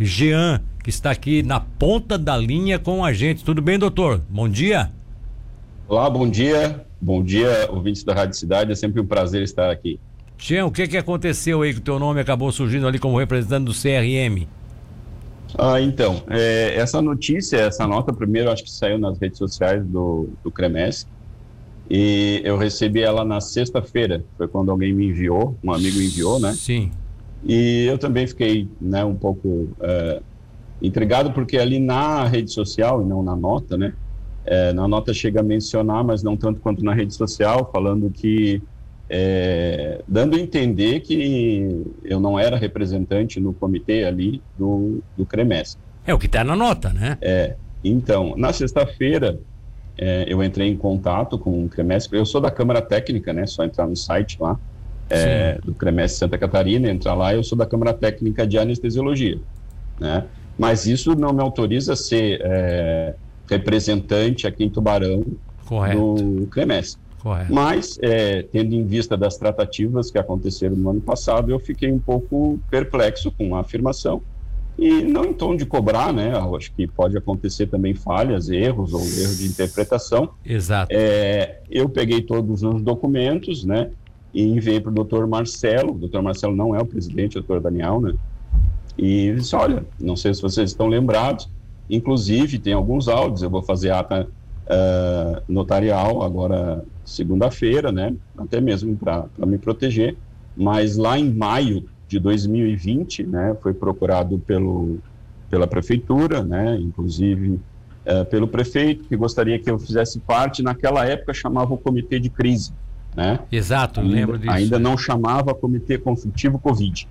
Jean, que está aqui na ponta da linha com a gente. Tudo bem, doutor? Bom dia. Olá, bom dia. Bom dia, ouvintes da Rádio Cidade. É sempre um prazer estar aqui. Jean, o que, que aconteceu aí que o teu nome acabou surgindo ali como representante do CRM? Ah, então, é, essa notícia, essa nota, primeiro acho que saiu nas redes sociais do, do CREMES e eu recebi ela na sexta-feira, foi quando alguém me enviou, um amigo enviou, né? Sim. E eu também fiquei né, um pouco é, intrigado, porque ali na rede social, e não na nota, né? É, na nota chega a mencionar, mas não tanto quanto na rede social, falando que. É, dando a entender que eu não era representante no comitê ali do, do CREMES. É o que está na nota, né? É. Então, na sexta-feira, é, eu entrei em contato com o CREMES. Eu sou da Câmara Técnica, né? Só entrar no site lá é, do CREMES Santa Catarina, entrar lá, eu sou da Câmara Técnica de Anestesiologia, né? Mas isso não me autoriza a ser é, representante aqui em Tubarão Correto. do CREMES. Correto. Mas, é, tendo em vista das tratativas que aconteceram no ano passado, eu fiquei um pouco perplexo com a afirmação. E não em tom de cobrar, né? Eu acho que pode acontecer também falhas, erros ou erros de interpretação. Exato. É, eu peguei todos os documentos, né? E enviei para o doutor Marcelo. O doutor Marcelo não é o presidente, o doutor Daniel, né? E disse: Olha, não sei se vocês estão lembrados, inclusive tem alguns áudios. Eu vou fazer ata uh, notarial agora, segunda-feira, né? Até mesmo para me proteger. Mas lá em maio de 2020, né? Foi procurado pelo, pela prefeitura, né? Inclusive. Uh, pelo prefeito, que gostaria que eu fizesse parte, naquela época chamava o comitê de crise, né? Exato, ainda, lembro disso. Ainda não chamava Comitê Consultivo Covid.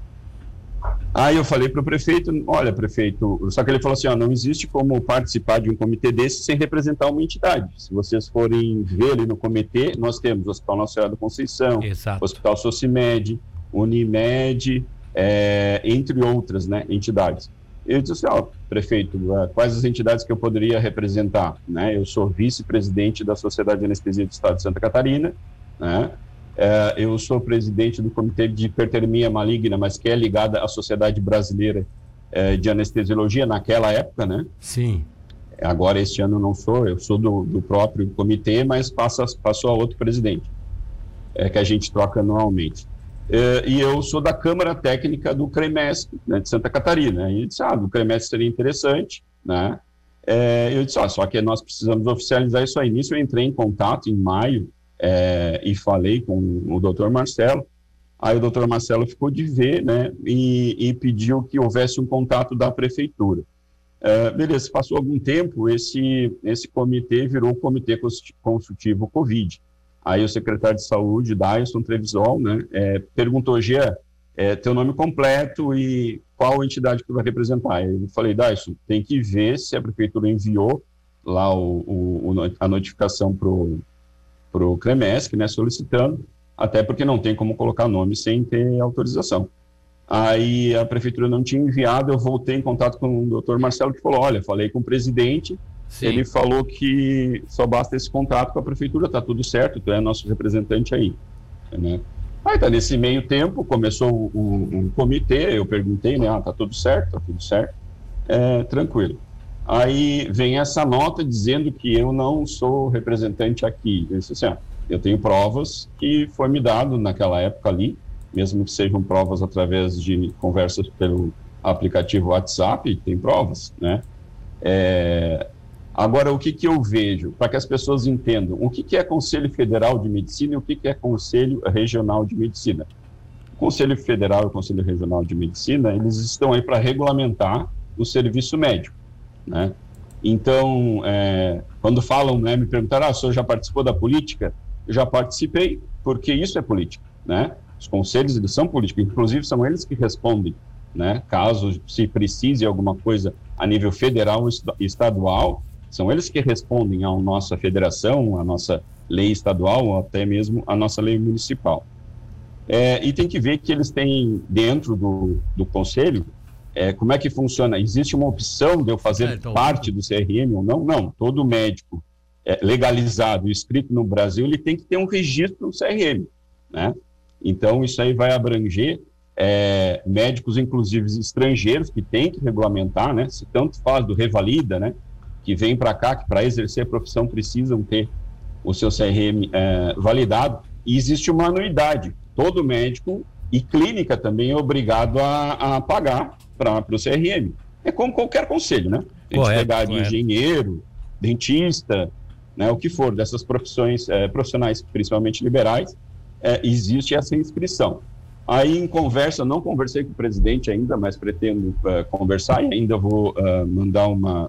Aí eu falei para o prefeito, olha, prefeito, só que ele falou assim, ó, não existe como participar de um comitê desse sem representar uma entidade. Se vocês forem ver ali no comitê, nós temos o Hospital Nossa Senhora da Conceição, Exato. Hospital Socimed, Unimed, é, entre outras né, entidades. Eu disse assim, ó, prefeito, é, quais as entidades que eu poderia representar? Né? Eu sou vice-presidente da Sociedade de Anestesia do Estado de Santa Catarina, né? É, eu sou presidente do Comitê de Hipertermia Maligna, mas que é ligada à Sociedade Brasileira é, de Anestesiologia naquela época, né? Sim. Agora, este ano não sou, eu sou do, do próprio comitê, mas passa, passou a outro presidente, é, que a gente troca anualmente. É, e eu sou da Câmara Técnica do CREMES, né, de Santa Catarina. E disse, ah, do CREMES seria interessante, né? É, eu disse, ah, só que nós precisamos oficializar isso aí. Nisso eu entrei em contato em maio, é, e falei com o doutor Marcelo. Aí o doutor Marcelo ficou de ver, né, e, e pediu que houvesse um contato da prefeitura. É, beleza, passou algum tempo, esse, esse comitê virou o Comitê Consultivo Covid. Aí o secretário de Saúde, Dyson Trevisol, né, é, perguntou, Gia, é, teu nome completo e qual entidade que vai representar. Eu falei, Dyson, tem que ver se a prefeitura enviou lá o, o, a notificação para o para o CREMESC, né, solicitando, até porque não tem como colocar nome sem ter autorização. Aí a prefeitura não tinha enviado, eu voltei em contato com o doutor Marcelo, que falou, olha, falei com o presidente, Sim. ele falou que só basta esse contato com a prefeitura, tá tudo certo, tu é nosso representante aí. Né? Aí tá, nesse meio tempo, começou o, o, o comitê, eu perguntei, né, ah, tá tudo certo, tá tudo certo, é, tranquilo. Aí vem essa nota dizendo que eu não sou representante aqui. Eu disse assim, ah, eu tenho provas que foi me dado naquela época ali, mesmo que sejam provas através de conversas pelo aplicativo WhatsApp, tem provas, né? É... Agora, o que, que eu vejo, para que as pessoas entendam, o que, que é Conselho Federal de Medicina e o que, que é Conselho Regional de Medicina? O Conselho Federal e o Conselho Regional de Medicina, eles estão aí para regulamentar o serviço médico. Né? Então, é, quando falam, né, me perguntaram, ah, o senhor já participou da política? Eu já participei, porque isso é política, né? Os conselhos, eles são políticos, inclusive são eles que respondem, né? Caso se precise alguma coisa a nível federal e estadual, são eles que respondem à nossa federação, à nossa lei estadual, ou até mesmo à nossa lei municipal. É, e tem que ver que eles têm, dentro do, do conselho, é, como é que funciona? Existe uma opção de eu fazer é, então, parte do CRM ou não? Não, todo médico é, legalizado, inscrito no Brasil, ele tem que ter um registro no CRM, né? Então, isso aí vai abranger é, médicos, inclusive estrangeiros, que tem que regulamentar, né? Se tanto faz do revalida, né? Que vem para cá, que para exercer a profissão precisam ter o seu CRM é, validado. E existe uma anuidade. Todo médico e clínica também é obrigado a, a pagar para o CRM. É como qualquer conselho, né? A gente pegar de engenheiro, dentista, né, o que for dessas profissões é, profissionais, principalmente liberais, é, existe essa inscrição. Aí, em conversa, não conversei com o presidente ainda, mas pretendo uh, conversar e ainda vou uh, mandar uma,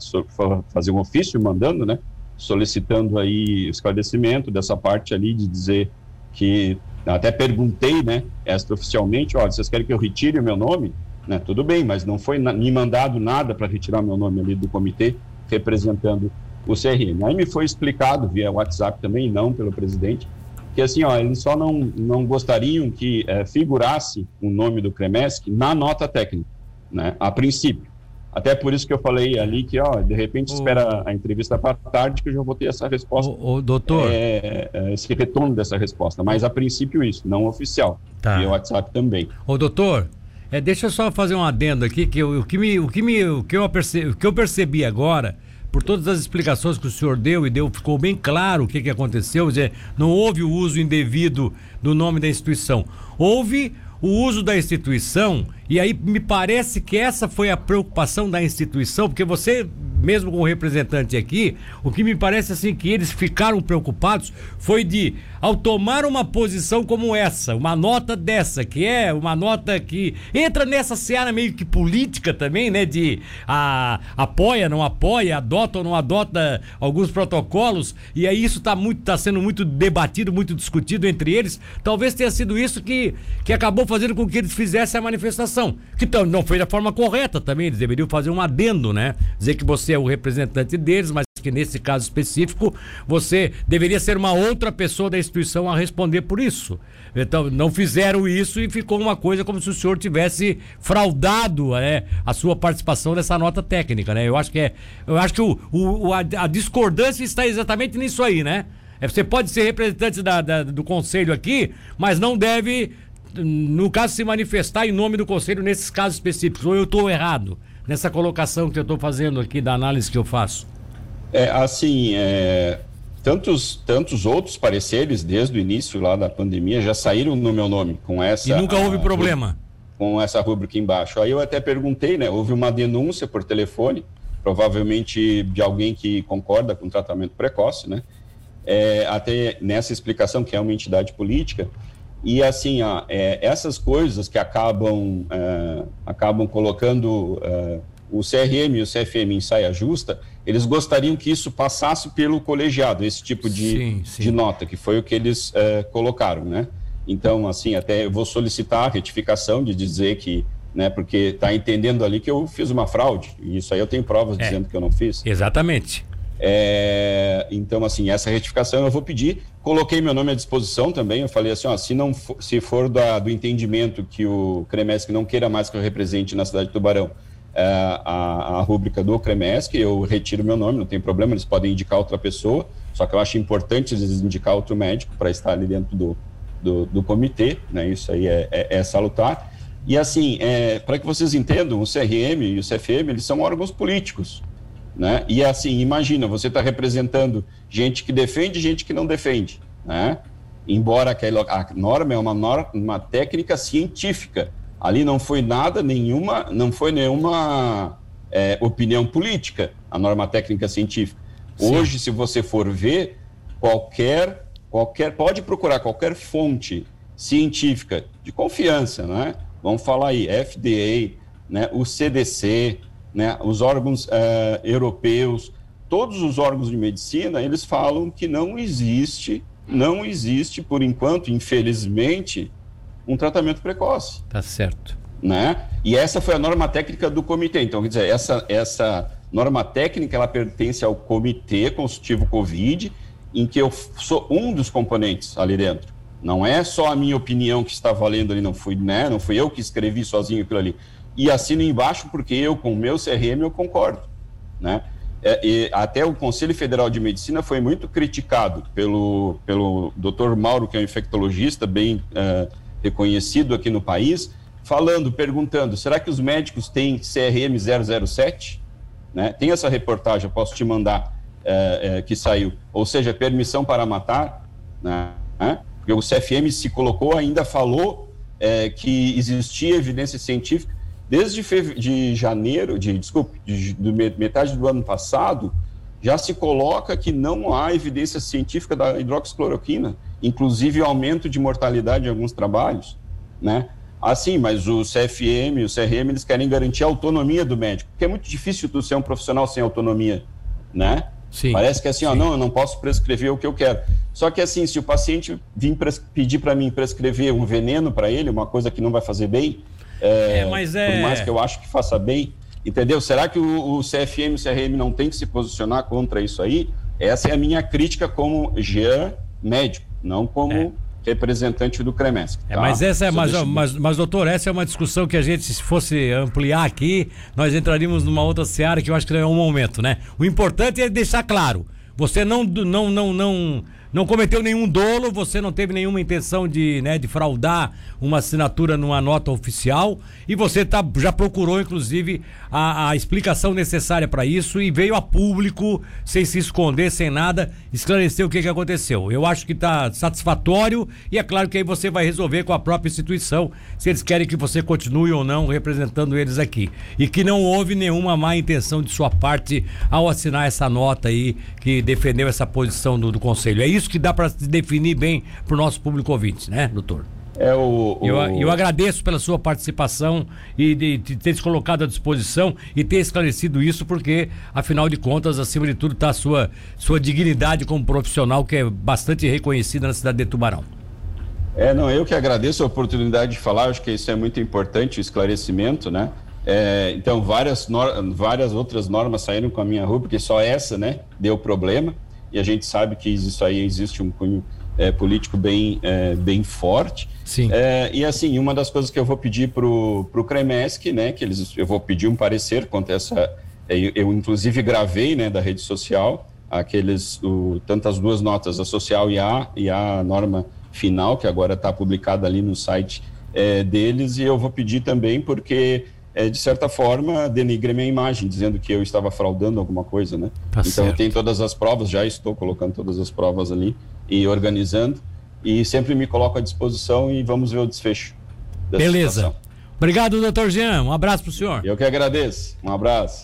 fazer um ofício mandando, né, solicitando aí esclarecimento dessa parte ali de dizer que, até perguntei, né, extraoficialmente, olha, vocês querem que eu retire o meu nome? Né, tudo bem, mas não foi me mandado nada para retirar meu nome ali do comitê representando o CRM. Aí me foi explicado via WhatsApp também, não pelo presidente, que assim, ó, eles só não, não gostariam que é, figurasse o nome do Cremesc na nota técnica, né, a princípio. Até por isso que eu falei ali que, ó, de repente o... espera a entrevista para tarde que eu já vou ter essa resposta. O, o doutor. É, é, esse retorno dessa resposta. Mas a princípio isso, não oficial. Tá. E o WhatsApp também. Ô, doutor, é, deixa eu só fazer um adendo aqui, que eu, o, que me, o, que me, o, que eu percebi, o que eu percebi agora por todas as explicações que o senhor deu e deu, ficou bem claro o que, que aconteceu. Dizer, não houve o uso indevido do nome da instituição. Houve o uso da instituição, e aí me parece que essa foi a preocupação da instituição, porque você mesmo com o representante aqui, o que me parece assim que eles ficaram preocupados foi de, ao tomar uma posição como essa, uma nota dessa, que é uma nota que entra nessa seara meio que política também, né? De a, apoia, não apoia, adota ou não adota alguns protocolos, e aí isso está muito, tá sendo muito debatido, muito discutido entre eles. Talvez tenha sido isso que, que acabou fazendo com que eles fizessem a manifestação. Que não foi da forma correta também, eles deveriam fazer um adendo, né? Dizer que você é o representante deles, mas que nesse caso específico você deveria ser uma outra pessoa da instituição a responder por isso. Então, não fizeram isso e ficou uma coisa como se o senhor tivesse fraudado né, a sua participação nessa nota técnica, né? Eu acho que é, eu acho que o, o a, a, discordância está exatamente nisso aí, né? É, você pode ser representante da, da, do conselho aqui, mas não deve, no caso, se manifestar em nome do conselho nesses casos específicos. Ou eu estou errado? Nessa colocação que eu estou fazendo aqui da análise que eu faço? É, assim, é, tantos, tantos outros pareceres desde o início lá da pandemia já saíram no meu nome com essa. E nunca houve a, problema. Com essa rubrica embaixo. Aí eu até perguntei, né? Houve uma denúncia por telefone, provavelmente de alguém que concorda com tratamento precoce, né? É, até nessa explicação que é uma entidade política, e assim, ó, é, essas coisas que acabam, é, acabam colocando é, o CRM e o CFM em saia justa, eles gostariam que isso passasse pelo colegiado, esse tipo de, sim, sim. de nota, que foi o que eles é, colocaram, né? Então, assim, até eu vou solicitar a retificação de dizer que, né, porque está entendendo ali que eu fiz uma fraude, e isso aí eu tenho provas é. dizendo que eu não fiz. Exatamente. É, então, assim, essa retificação eu vou pedir. Coloquei meu nome à disposição também. Eu falei assim: ó, se, não for, se for da, do entendimento que o Cremesc não queira mais que eu represente na cidade de Tubarão é, a, a rúbrica do Cremesc, eu retiro meu nome, não tem problema. Eles podem indicar outra pessoa, só que eu acho importante eles indicar outro médico para estar ali dentro do, do, do, comitê, né? Isso aí é, é, é salutar. E assim, é, para que vocês entendam, o CRM e o CFM, eles são órgãos políticos. Né? E assim, imagina, você está representando gente que defende e gente que não defende. Né? Embora aquela, a norma é uma, norma, uma técnica científica. Ali não foi nada, nenhuma, não foi nenhuma é, opinião política, a norma técnica científica. Sim. Hoje, se você for ver, qualquer, qualquer, pode procurar qualquer fonte científica de confiança, né? Vamos falar aí, FDA, né? o CDC, né, os órgãos uh, europeus, todos os órgãos de medicina, eles falam que não existe, não existe, por enquanto, infelizmente, um tratamento precoce. Tá certo. Né? E essa foi a norma técnica do comitê. Então, quer dizer, essa, essa norma técnica, ela pertence ao comitê consultivo Covid, em que eu sou um dos componentes ali dentro. Não é só a minha opinião que está valendo ali, não fui, né? Não fui eu que escrevi sozinho aquilo ali e assino embaixo porque eu, com o meu CRM, eu concordo. Né? É, até o Conselho Federal de Medicina foi muito criticado pelo, pelo Dr. Mauro, que é um infectologista bem é, reconhecido aqui no país, falando, perguntando: será que os médicos têm CRM 007? Né? Tem essa reportagem, posso te mandar, é, é, que saiu. Ou seja, permissão para matar, né? porque o CFM se colocou, ainda falou que existia evidência científica. Desde de janeiro, de, desculpe, de, de metade do ano passado, já se coloca que não há evidência científica da hidroxicloroquina, inclusive aumento de mortalidade em alguns trabalhos, né? Assim, mas o CFM e o CRM, eles querem garantir a autonomia do médico, porque é muito difícil tu ser um profissional sem autonomia, né? Sim, Parece que é assim, ó, não, eu não posso prescrever o que eu quero. Só que assim, se o paciente vir pedir para mim prescrever um veneno para ele, uma coisa que não vai fazer bem, é, é, mas é... por mais que eu acho que faça bem, entendeu? Será que o, o CFM e o CRM não tem que se posicionar contra isso aí? Essa é a minha crítica como Jean médico, não como é representante do CREMESC. É, tá? É, mas essa é, mas, mas, mas, doutor, essa é uma discussão que a gente, se fosse ampliar aqui, nós entraríamos numa outra seara que eu acho que não é um momento, né? O importante é deixar claro. Você não, não, não, não não cometeu nenhum dolo, você não teve nenhuma intenção de, né, de fraudar uma assinatura numa nota oficial e você tá, já procurou, inclusive, a, a explicação necessária para isso e veio a público, sem se esconder, sem nada, esclarecer o que, que aconteceu. Eu acho que está satisfatório e é claro que aí você vai resolver com a própria instituição se eles querem que você continue ou não representando eles aqui. E que não houve nenhuma má intenção de sua parte ao assinar essa nota aí que defendeu essa posição do, do Conselho. É isso isso que dá para se definir bem para o nosso público ouvinte, né, doutor? É o, o... Eu, eu, agradeço pela sua participação e de, de, ter se colocado à disposição e ter esclarecido isso, porque, afinal de contas, acima de tudo, está a sua, sua dignidade como profissional, que é bastante reconhecida na cidade de Tubarão. É, não, eu que agradeço a oportunidade de falar, acho que isso é muito importante, o esclarecimento, né? É, então, várias, várias outras normas saíram com a minha rua, porque só essa, né, deu problema e a gente sabe que isso aí existe um cunho é, político bem, é, bem forte. Sim. É, e assim, uma das coisas que eu vou pedir para o Cremesc, né, que eles, eu vou pedir um parecer quanto essa. É, eu, eu, inclusive gravei né, da rede social aqueles, o, tanto as duas notas, a social e a, e a norma final, que agora está publicada ali no site é, deles, e eu vou pedir também porque é, de certa forma, denigre minha imagem, dizendo que eu estava fraudando alguma coisa, né? Tá então, certo. eu tenho todas as provas, já estou colocando todas as provas ali e organizando, e sempre me coloco à disposição e vamos ver o desfecho. Beleza. Situação. Obrigado, doutor Jean. Um abraço para o senhor. Eu que agradeço. Um abraço.